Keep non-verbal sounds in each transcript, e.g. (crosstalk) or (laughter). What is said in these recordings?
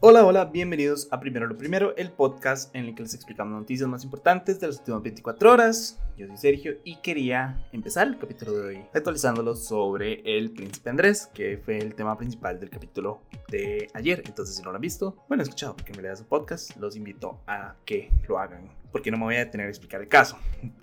Hola, hola, bienvenidos a Primero lo Primero, el podcast en el que les explicamos noticias más importantes de las últimas 24 horas. Yo soy Sergio y quería empezar el capítulo de hoy actualizándolo sobre el príncipe Andrés, que fue el tema principal del capítulo de ayer. Entonces, si no lo han visto, bueno, escuchado porque me le su podcast, los invito a que lo hagan, porque no me voy a detener a explicar el caso.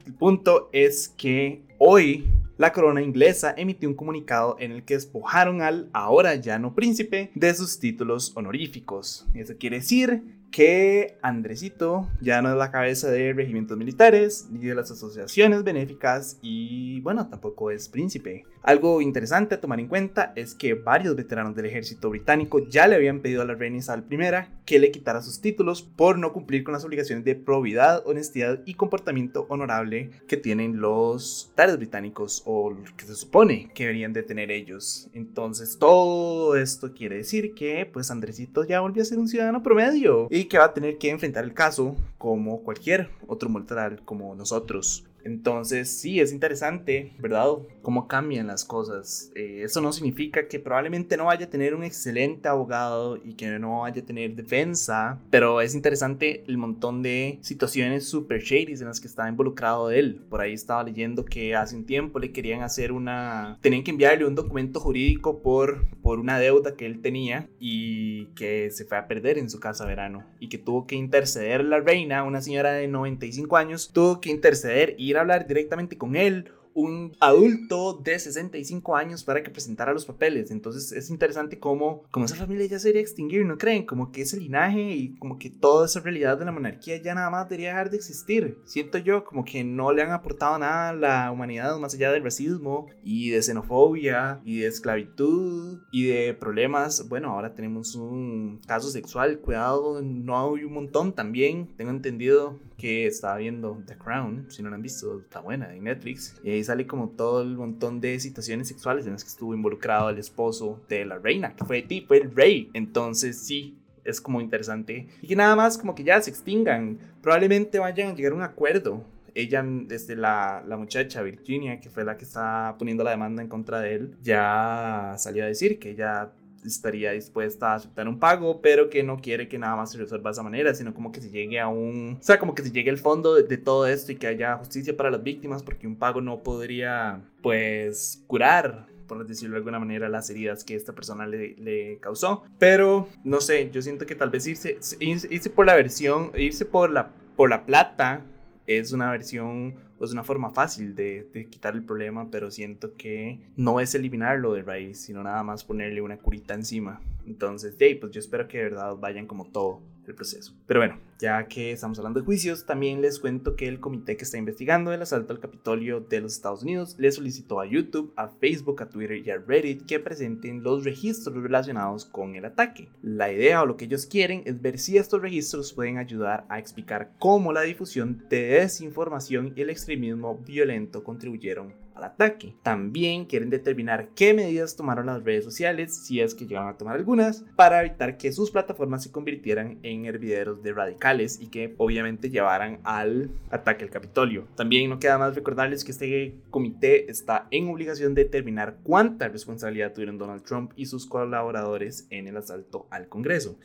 El punto es que hoy la corona inglesa emitió un comunicado en el que despojaron al ahora ya no príncipe de sus títulos honoríficos. Eso quiere decir que Andresito ya no es la cabeza de regimientos militares ni de las asociaciones benéficas y bueno, tampoco es príncipe. Algo interesante a tomar en cuenta es que varios veteranos del ejército británico ya le habían pedido a la reina Isabel I que le quitara sus títulos por no cumplir con las obligaciones de probidad, honestidad y comportamiento honorable que tienen los militares británicos o que se supone que deberían de tener ellos. Entonces todo esto quiere decir que pues Andresito ya volvió a ser un ciudadano promedio y que va a tener que enfrentar el caso como cualquier otro mortal como nosotros. Entonces, sí, es interesante, ¿verdad? Cómo cambian las cosas. Eh, eso no significa que probablemente no vaya a tener un excelente abogado y que no vaya a tener defensa, pero es interesante el montón de situaciones super shady en las que está involucrado él. Por ahí estaba leyendo que hace un tiempo le querían hacer una... Tenían que enviarle un documento jurídico por, por una deuda que él tenía y que se fue a perder en su casa verano y que tuvo que interceder la reina, una señora de 95 años, tuvo que interceder y hablar directamente con él un adulto de 65 años para que presentara los papeles. Entonces es interesante cómo, como esa familia ya se debería extinguir, ¿no creen? Como que ese linaje y como que toda esa realidad de la monarquía ya nada más debería dejar de existir. Siento yo como que no le han aportado nada a la humanidad más allá del racismo y de xenofobia y de esclavitud y de problemas. Bueno, ahora tenemos un caso sexual, cuidado, no hay un montón también. Tengo entendido que estaba viendo The Crown, si no lo han visto, está buena en Netflix. Y ahí sale como todo el montón de situaciones sexuales en las que estuvo involucrado el esposo de la reina, que fue tipo el rey. Entonces sí, es como interesante. Y que nada más como que ya se extingan. Probablemente vayan a llegar a un acuerdo. Ella, desde la, la muchacha Virginia, que fue la que está poniendo la demanda en contra de él, ya salió a decir que ella estaría dispuesta a aceptar un pago, pero que no quiere que nada más se resuelva de esa manera, sino como que se llegue a un, o sea, como que se llegue al fondo de, todo esto y que haya justicia para las víctimas, porque un pago no podría, pues, curar por decirlo de alguna manera, las heridas que esta persona le, le, causó. Pero, no sé, yo siento que tal vez irse, irse por la versión, irse por la, por la plata es una versión es una forma fácil de, de, quitar el problema, pero siento que no es eliminarlo de raíz, sino nada más ponerle una curita encima. Entonces, hey, pues yo espero que de verdad vayan como todo proceso. Pero bueno, ya que estamos hablando de juicios, también les cuento que el comité que está investigando el asalto al Capitolio de los Estados Unidos le solicitó a YouTube, a Facebook, a Twitter y a Reddit que presenten los registros relacionados con el ataque. La idea o lo que ellos quieren es ver si estos registros pueden ayudar a explicar cómo la difusión de desinformación y el extremismo violento contribuyeron al ataque. También quieren determinar qué medidas tomaron las redes sociales, si es que llegaron a tomar algunas, para evitar que sus plataformas se convirtieran en hervideros de radicales y que obviamente llevaran al ataque al Capitolio. También no queda más recordarles que este comité está en obligación de determinar cuánta responsabilidad tuvieron Donald Trump y sus colaboradores en el asalto al Congreso.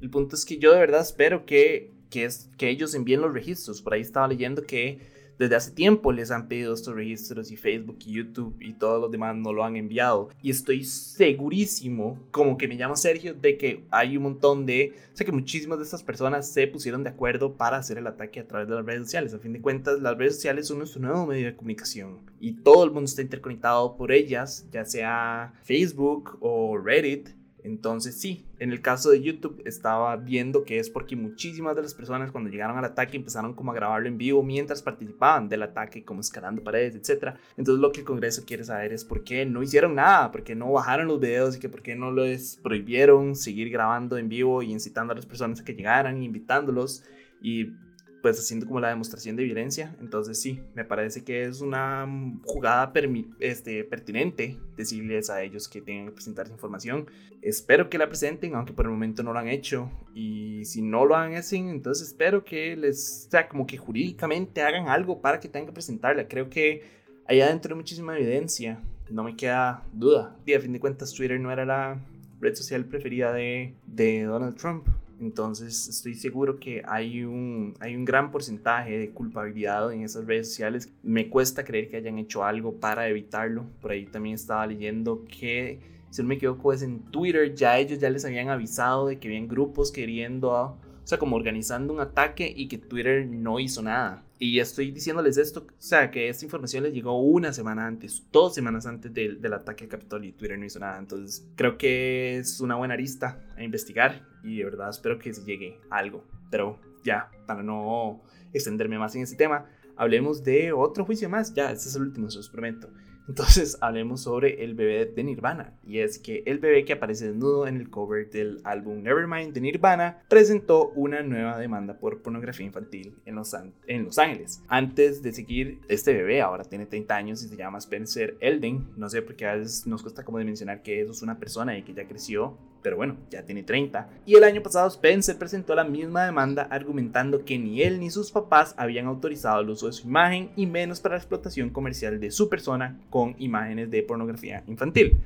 El punto es que yo de verdad espero que, que, es, que ellos envíen los registros. Por ahí estaba leyendo que desde hace tiempo les han pedido estos registros y Facebook y YouTube y todos los demás no lo han enviado. Y estoy segurísimo, como que me llamo Sergio, de que hay un montón de... O sea, que muchísimas de estas personas se pusieron de acuerdo para hacer el ataque a través de las redes sociales. A fin de cuentas, las redes sociales son nuestro nuevo medio de comunicación. Y todo el mundo está interconectado por ellas, ya sea Facebook o Reddit. Entonces sí, en el caso de YouTube estaba viendo que es porque muchísimas de las personas cuando llegaron al ataque empezaron como a grabarlo en vivo mientras participaban del ataque, como escalando paredes, etc. Entonces lo que el Congreso quiere saber es por qué no hicieron nada, por qué no bajaron los videos y que por qué no les prohibieron seguir grabando en vivo y incitando a las personas a que llegaran, invitándolos y pues haciendo como la demostración de violencia. Entonces sí, me parece que es una jugada este, pertinente decirles a ellos que tienen que presentar esa información. Espero que la presenten, aunque por el momento no lo han hecho. Y si no lo han hecho, entonces espero que les, sea, como que jurídicamente hagan algo para que tengan que presentarla. Creo que allá adentro hay muchísima evidencia, no me queda duda. Y a fin de cuentas Twitter no era la red social preferida de, de Donald Trump. Entonces estoy seguro que hay un, hay un gran porcentaje de culpabilidad en esas redes sociales. Me cuesta creer que hayan hecho algo para evitarlo. Por ahí también estaba leyendo que, si no me equivoco, es en Twitter, ya ellos ya les habían avisado de que habían grupos queriendo, o sea, como organizando un ataque y que Twitter no hizo nada. Y estoy diciéndoles esto, o sea, que esta información les llegó una semana antes, dos semanas antes del, del ataque al Capitolio y Twitter no hizo nada. Entonces, creo que es una buena arista a investigar y de verdad espero que se llegue algo. Pero ya, para no extenderme más en este tema, hablemos de otro juicio más. Ya, este es el último, se los prometo. Entonces (laughs) hablemos sobre el bebé de Nirvana. Y es que el bebé que aparece desnudo en el cover del álbum Nevermind de Nirvana presentó una nueva demanda por pornografía infantil en Los, Ángeles. Antes de seguir, este bebé ahora tiene 30 años y se llama Spencer Elden. No sé por qué a veces nos cuesta como de mencionar que eso es una persona y que ya creció pero bueno, ya tiene 30. Y el año pasado Spencer presentó la misma demanda argumentando que ni él ni sus papás habían autorizado el uso de su imagen y menos para la explotación comercial de su persona con imágenes de pornografía infantil.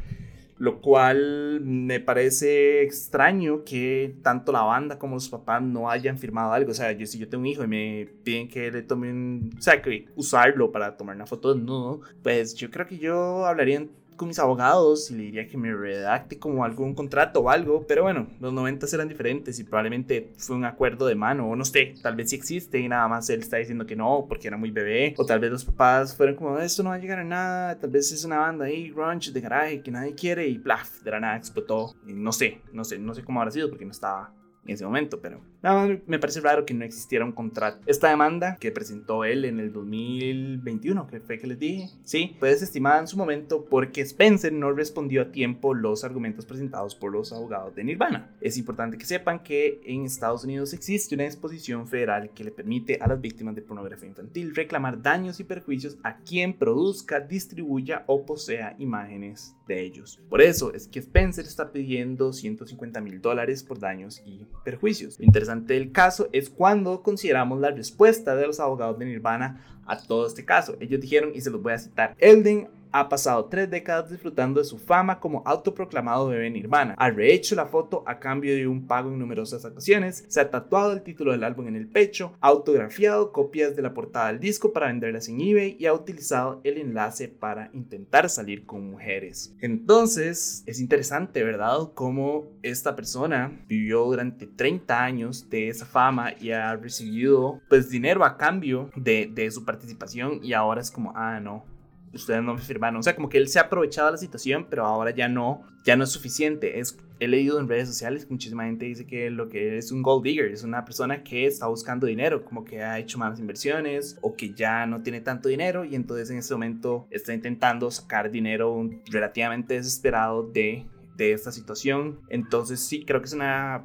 Lo cual me parece extraño que tanto la banda como los papás no hayan firmado algo. O sea, yo, si yo tengo un hijo y me piden que le tomen, o sea, que usarlo para tomar una foto no pues yo creo que yo hablaría con mis abogados y le diría que me redacte como algún contrato o algo, pero bueno, los 90 eran diferentes y probablemente fue un acuerdo de mano, o no sé, tal vez sí existe y nada más él está diciendo que no porque era muy bebé, o tal vez los papás fueron como, esto no va a llegar a nada, tal vez es una banda ahí, grunge de garaje que nadie quiere y plaf, de la nada explotó, y no sé, no sé, no sé cómo habrá sido porque no estaba en ese momento, pero nada más me parece raro que no existiera un contrato. Esta demanda que presentó él en el 2021, que fue que les dije, sí, fue desestimada en su momento porque Spencer no respondió a tiempo los argumentos presentados por los abogados de Nirvana. Es importante que sepan que en Estados Unidos existe una disposición federal que le permite a las víctimas de pornografía infantil reclamar daños y perjuicios a quien produzca, distribuya o posea imágenes de ellos. Por eso es que Spencer está pidiendo 150 mil dólares por daños y perjuicios. Lo interesante del caso es cuando consideramos la respuesta de los abogados de Nirvana a todo este caso. Ellos dijeron, y se los voy a citar, Elden ha pasado tres décadas disfrutando de su fama como autoproclamado bebé Nirvana. Ha rehecho la foto a cambio de un pago en numerosas ocasiones, se ha tatuado el título del álbum en el pecho, ha autografiado copias de la portada del disco para venderlas en eBay y ha utilizado el enlace para intentar salir con mujeres. Entonces, es interesante, ¿verdad? Cómo esta persona vivió durante 30 años de esa fama y ha recibido pues dinero a cambio de, de su participación y ahora es como, ah, no, ustedes no me firmaron. O sea, como que él se ha aprovechado de la situación, pero ahora ya no, ya no es suficiente. Es, he leído en redes sociales que muchísima gente dice que lo que es un gold digger es una persona que está buscando dinero, como que ha hecho malas inversiones o que ya no tiene tanto dinero y entonces en este momento está intentando sacar dinero relativamente desesperado de, de esta situación. Entonces sí, creo que es una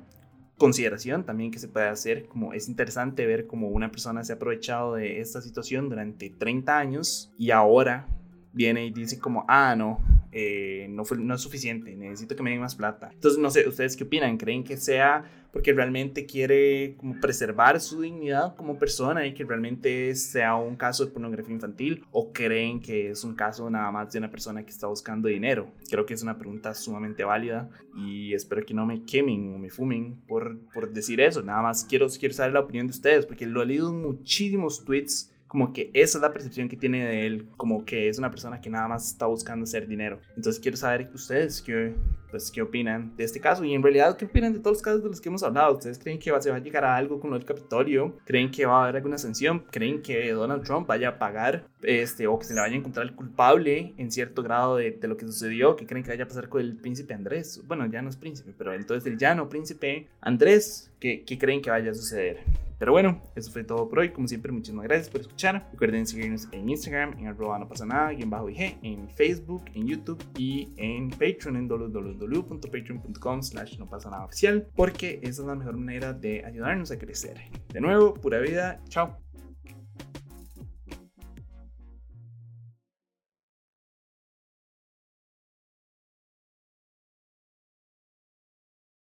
consideración también que se puede hacer, como es interesante ver cómo una persona se ha aprovechado de esta situación durante 30 años y ahora viene y dice como, ah, no, eh, no, fue, no es suficiente, necesito que me den más plata. Entonces, no sé, ¿ustedes qué opinan? ¿Creen que sea porque realmente quiere preservar su dignidad como persona y que realmente sea un caso de pornografía infantil? ¿O creen que es un caso nada más de una persona que está buscando dinero? Creo que es una pregunta sumamente válida y espero que no me quemen o me fumen por, por decir eso. Nada más quiero, quiero saber la opinión de ustedes porque lo he leído en muchísimos tweets como que esa es la percepción que tiene de él, como que es una persona que nada más está buscando hacer dinero. Entonces quiero saber ustedes qué, pues, qué opinan de este caso y en realidad qué opinan de todos los casos de los que hemos hablado. ¿Ustedes creen que va, se va a llegar a algo con del Capitolio? ¿Creen que va a haber alguna sanción? ¿Creen que Donald Trump vaya a pagar este, o que se le vaya a encontrar el culpable en cierto grado de, de lo que sucedió? ¿Qué creen que vaya a pasar con el príncipe Andrés? Bueno, ya no es príncipe, pero entonces el llano príncipe Andrés, ¿qué, qué creen que vaya a suceder? Pero bueno, eso fue todo por hoy. Como siempre, muchísimas gracias por escuchar. Recuerden seguirnos en Instagram, en arroba no pasa nada, y en bajo IG, en Facebook, en YouTube y en Patreon en www.patreon.com slash no pasa nada oficial, porque esa es la mejor manera de ayudarnos a crecer. De nuevo, pura vida. Chao.